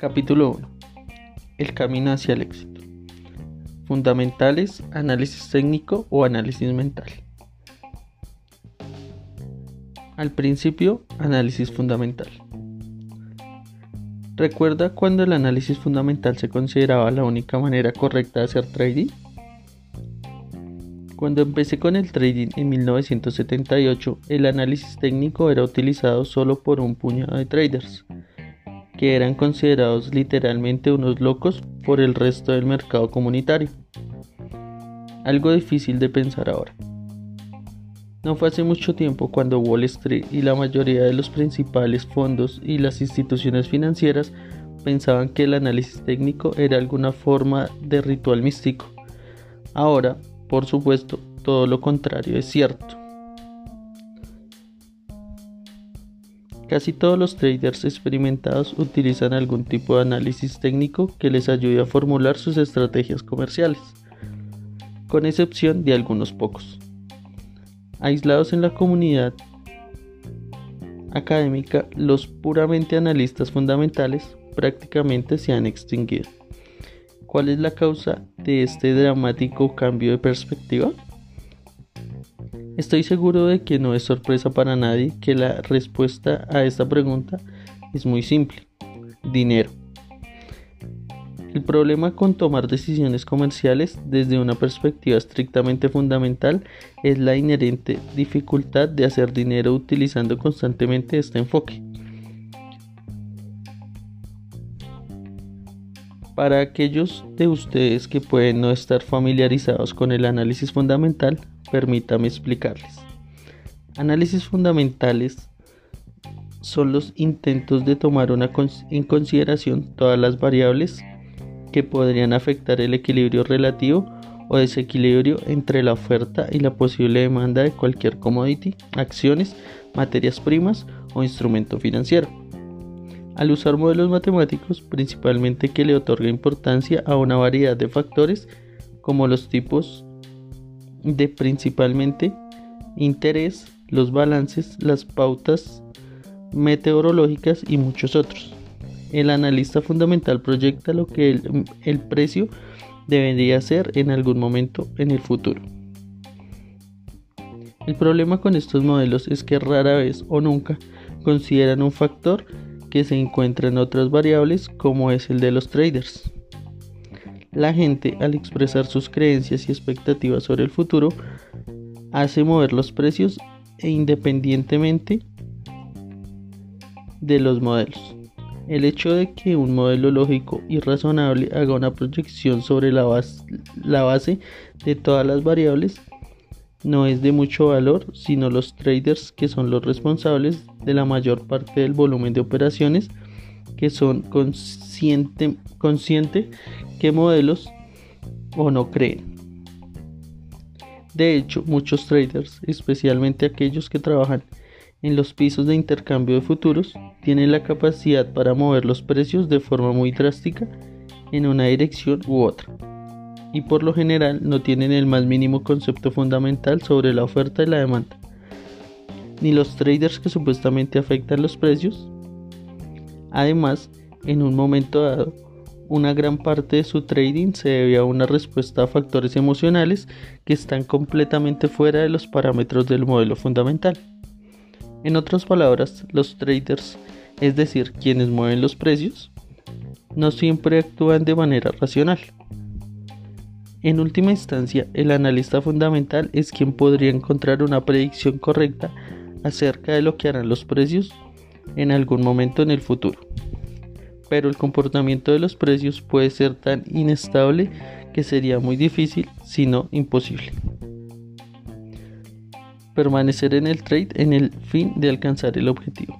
Capítulo 1. El camino hacia el éxito. Fundamentales, análisis técnico o análisis mental. Al principio, análisis fundamental. ¿Recuerda cuando el análisis fundamental se consideraba la única manera correcta de hacer trading? Cuando empecé con el trading en 1978, el análisis técnico era utilizado solo por un puñado de traders que eran considerados literalmente unos locos por el resto del mercado comunitario. Algo difícil de pensar ahora. No fue hace mucho tiempo cuando Wall Street y la mayoría de los principales fondos y las instituciones financieras pensaban que el análisis técnico era alguna forma de ritual místico. Ahora, por supuesto, todo lo contrario es cierto. Casi todos los traders experimentados utilizan algún tipo de análisis técnico que les ayude a formular sus estrategias comerciales, con excepción de algunos pocos. Aislados en la comunidad académica, los puramente analistas fundamentales prácticamente se han extinguido. ¿Cuál es la causa de este dramático cambio de perspectiva? Estoy seguro de que no es sorpresa para nadie que la respuesta a esta pregunta es muy simple. Dinero. El problema con tomar decisiones comerciales desde una perspectiva estrictamente fundamental es la inherente dificultad de hacer dinero utilizando constantemente este enfoque. Para aquellos de ustedes que pueden no estar familiarizados con el análisis fundamental, permítame explicarles. Análisis fundamentales son los intentos de tomar en consideración todas las variables que podrían afectar el equilibrio relativo o desequilibrio entre la oferta y la posible demanda de cualquier commodity, acciones, materias primas o instrumento financiero. Al usar modelos matemáticos, principalmente que le otorga importancia a una variedad de factores como los tipos de principalmente interés, los balances, las pautas meteorológicas y muchos otros. El analista fundamental proyecta lo que el, precio debería ser en algún momento en el futuro. El problema con estos modelos es que rara vez o nunca consideran un factor que se encuentra en otras variables como es el de los traders. La gente, al expresar sus creencias y expectativas sobre el futuro, hace mover los precios e independientemente de los modelos. El hecho de que un modelo lógico y razonable haga una proyección sobre la base, de todas las variables no es de mucho valor, sino los traders que son los responsables de la mayor parte del volumen de operaciones que son consciente, consciente que modelos o no creen. De hecho, muchos traders, especialmente aquellos que trabajan en los pisos de intercambio de futuros, tienen la capacidad para mover los precios de forma muy drástica en una dirección u otra. Y por lo general no tienen el más mínimo concepto fundamental sobre la oferta y la demanda. Ni los traders que supuestamente afectan los precios. Además, en un momento dado, una gran parte de su trading se debe a una respuesta a factores emocionales que están completamente fuera de los parámetros del modelo fundamental. En otras palabras, los traders, es decir, quienes mueven los precios, no siempre actúan de manera racional. En última instancia, el analista fundamental es quien podría encontrar una predicción correcta acerca de lo que harán los precios en algún momento en el futuro pero el comportamiento de los precios puede ser tan inestable que sería muy difícil, si no imposible. Permanecer en el trade en el fin de alcanzar el objetivo.